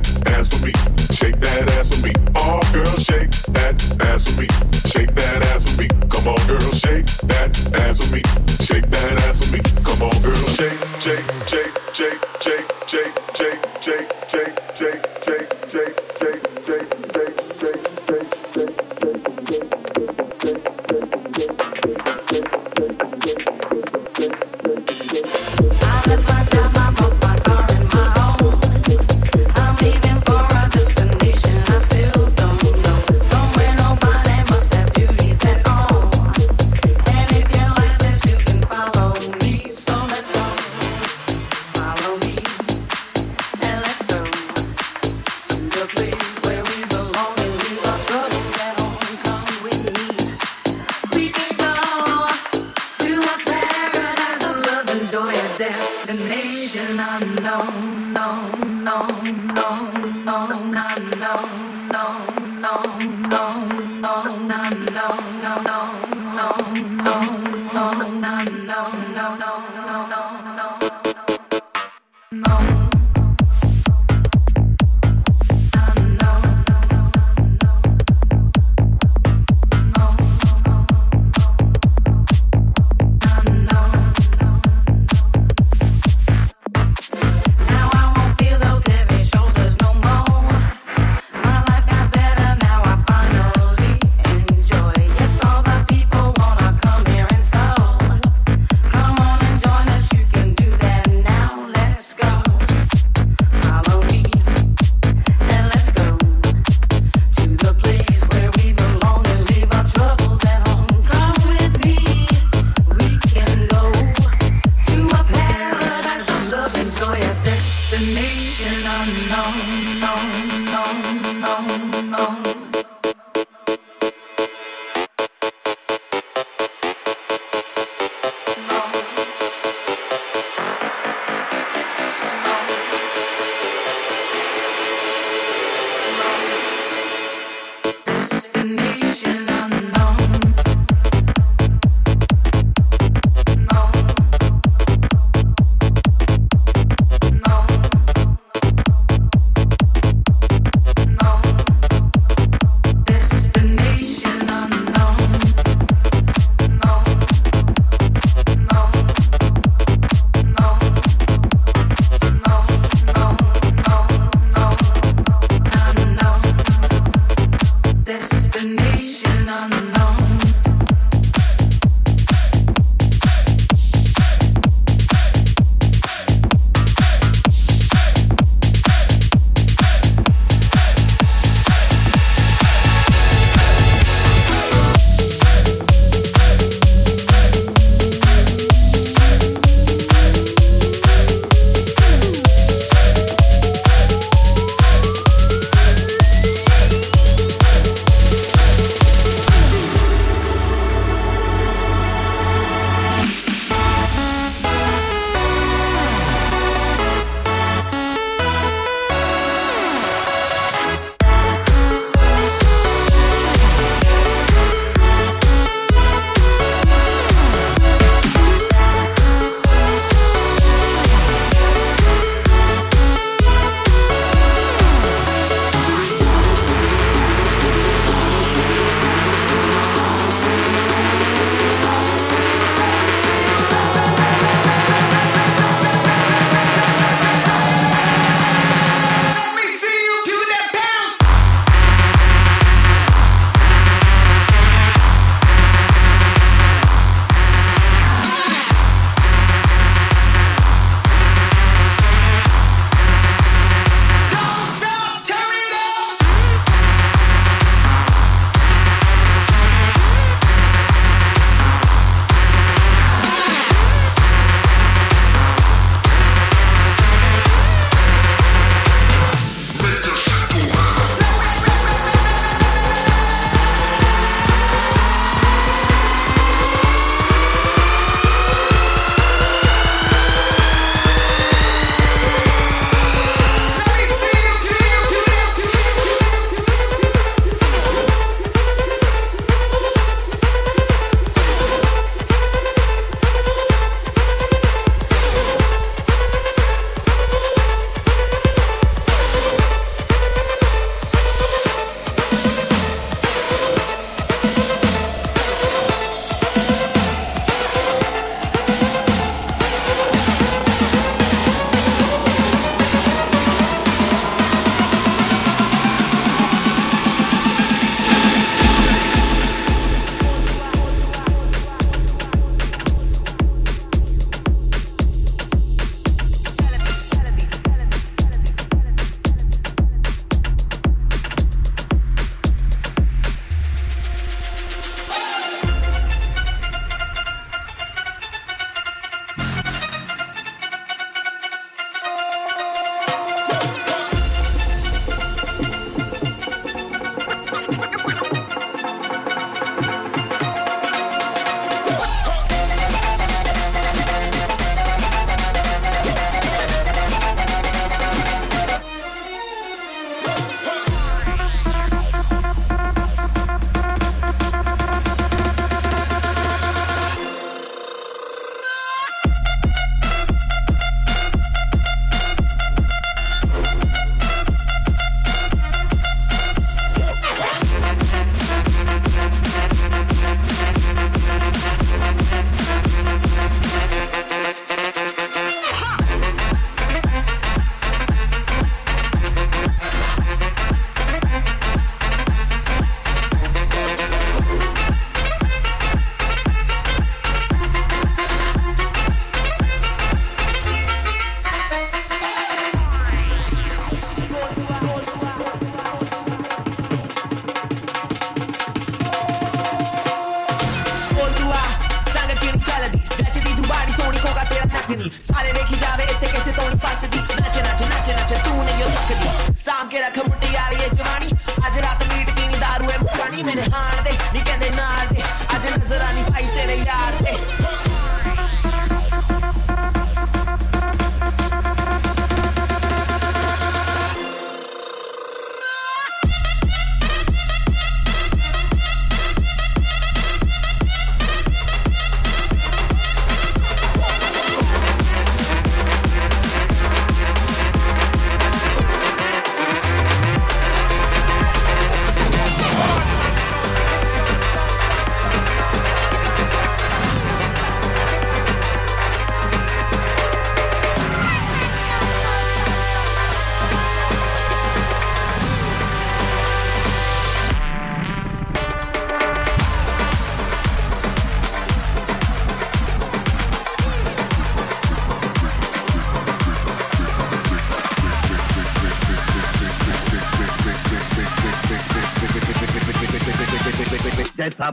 that ass for me. Shake that ass for me. Oh, girl, shake that ass for me.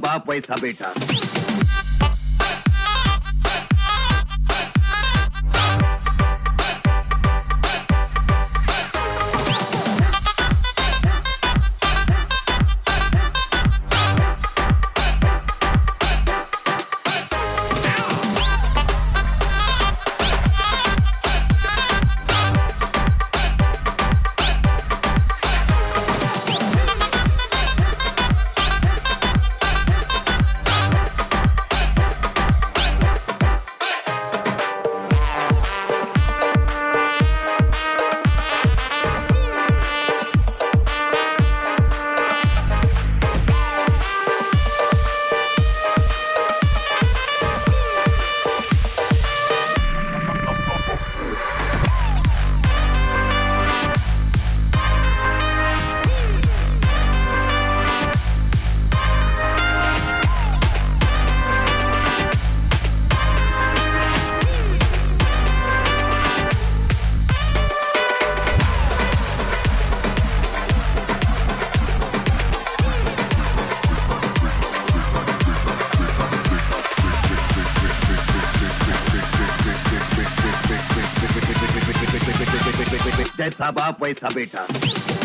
बाप वैसा बेटा। जैसा बाप वैसा बेटा।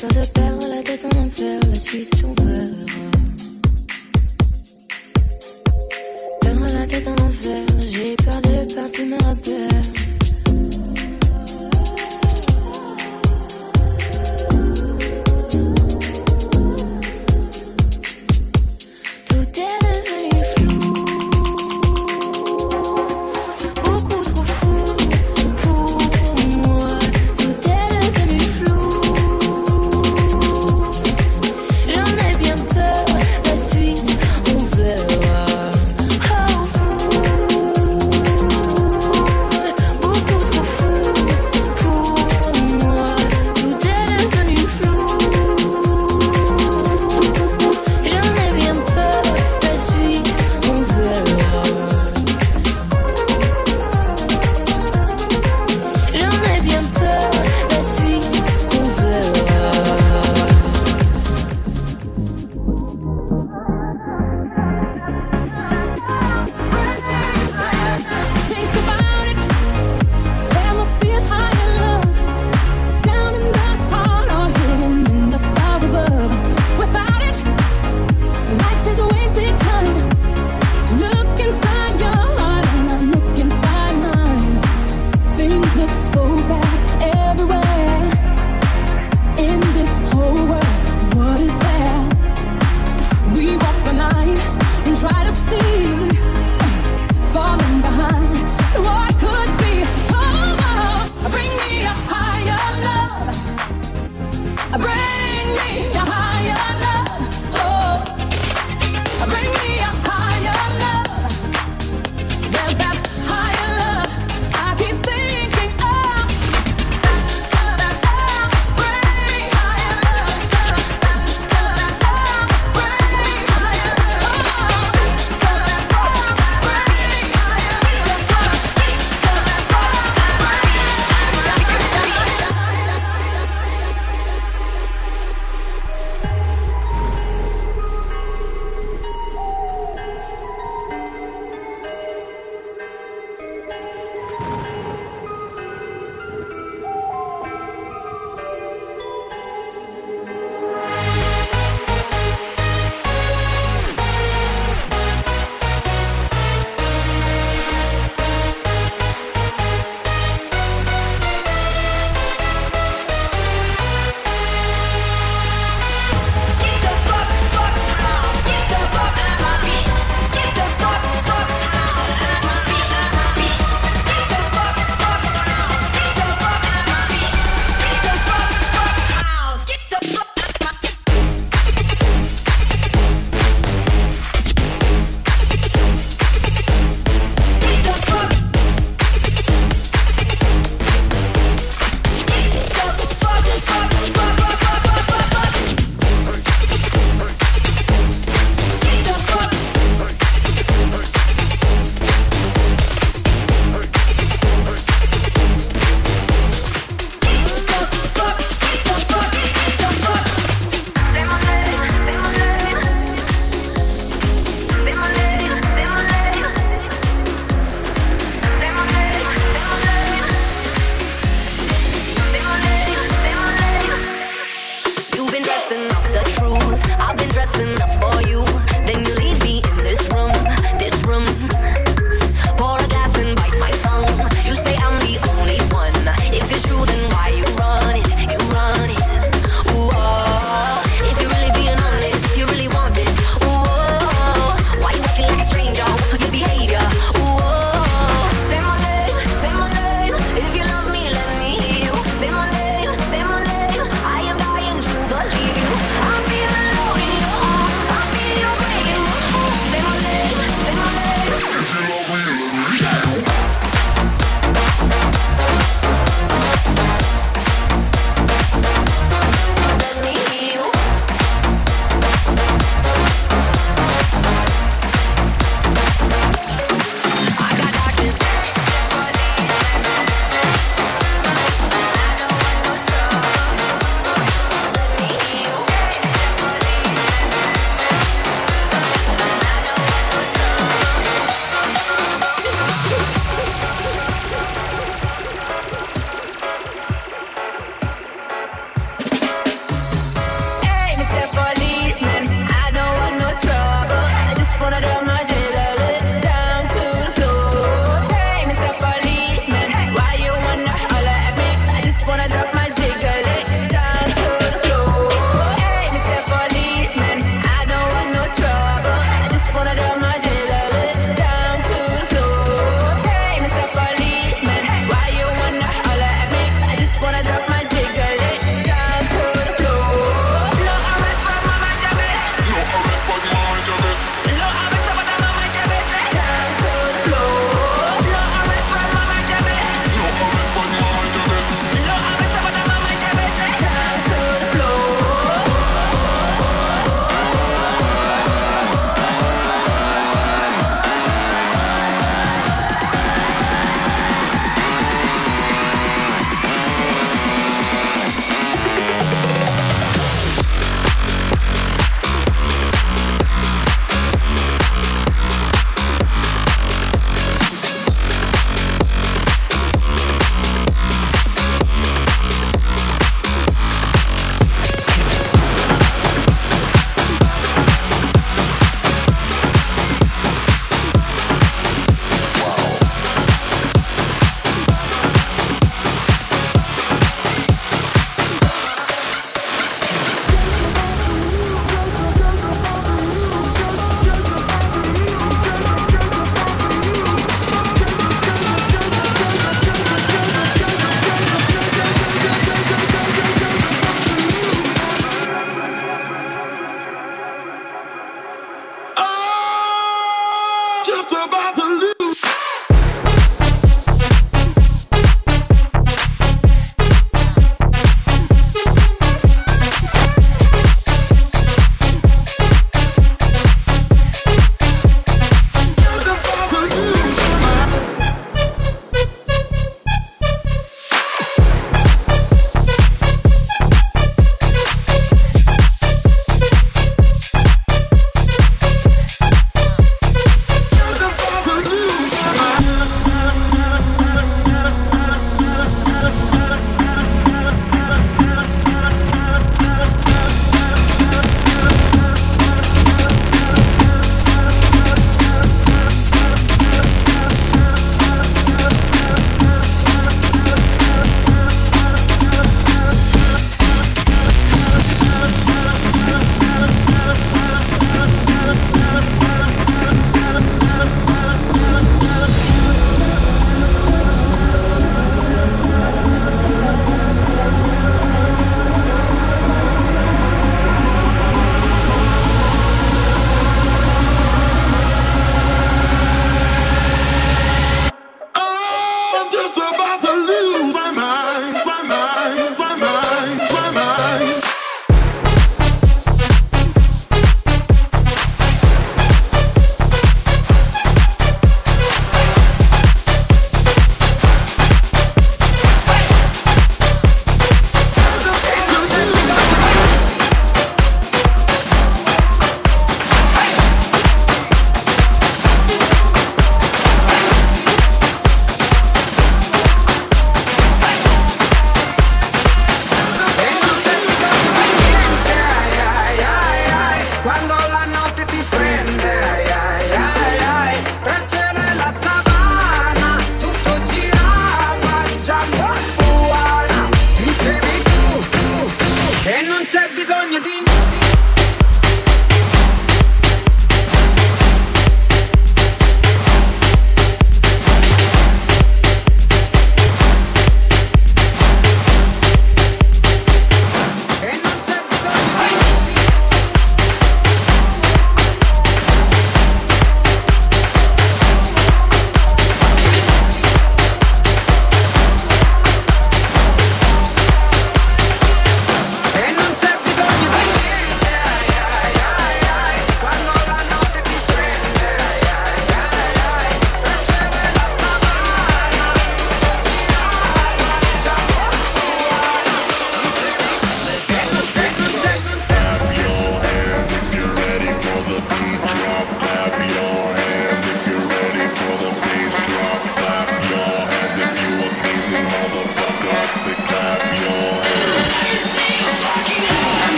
for the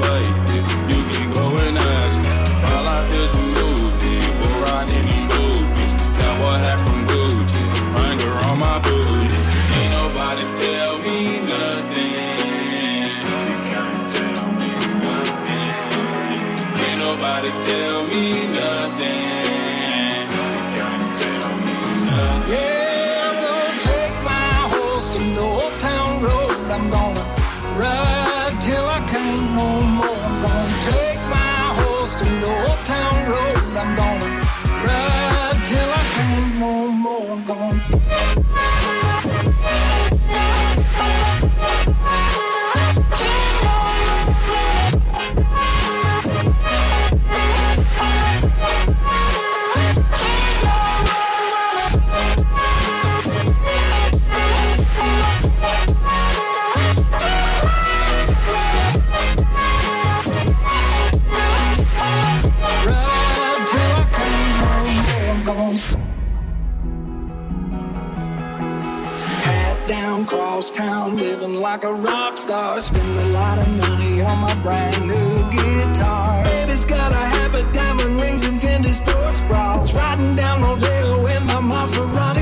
Thank like a rock star. Spend a lot of money on my brand new guitar. Baby's got a habit, diamond rings, and Fendi sports bras. Riding down Rodeo in my Maserati.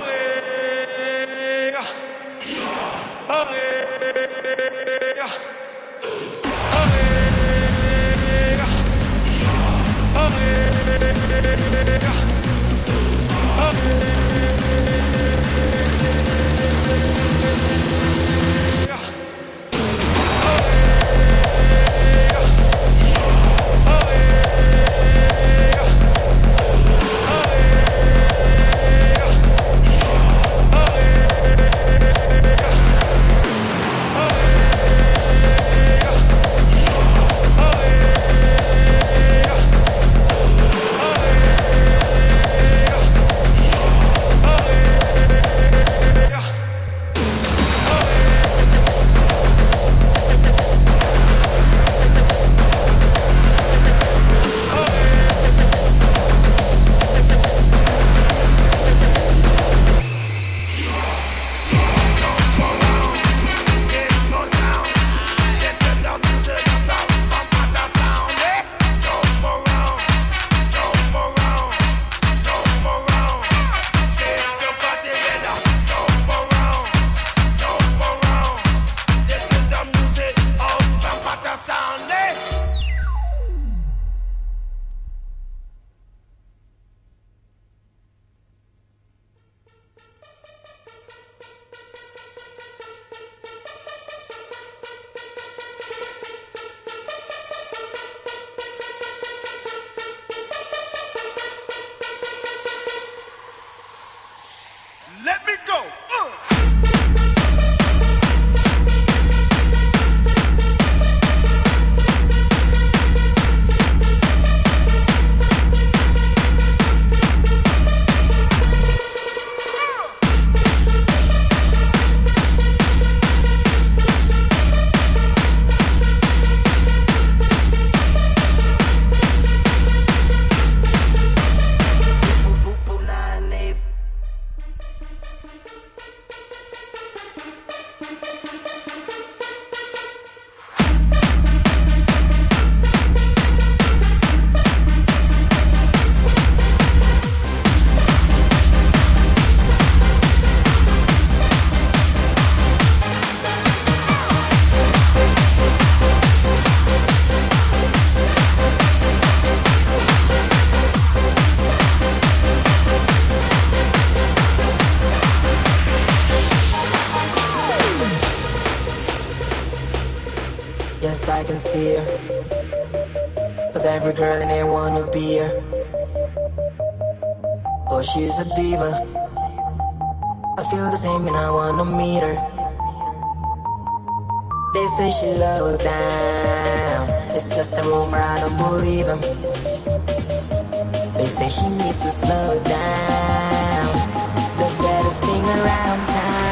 Let can see her. Cause every girl in here wanna be her. Oh, she's a diva. I feel the same and I wanna meet her. They say she low down. It's just a rumor, I don't believe them. They say she needs to slow down. The baddest thing around town.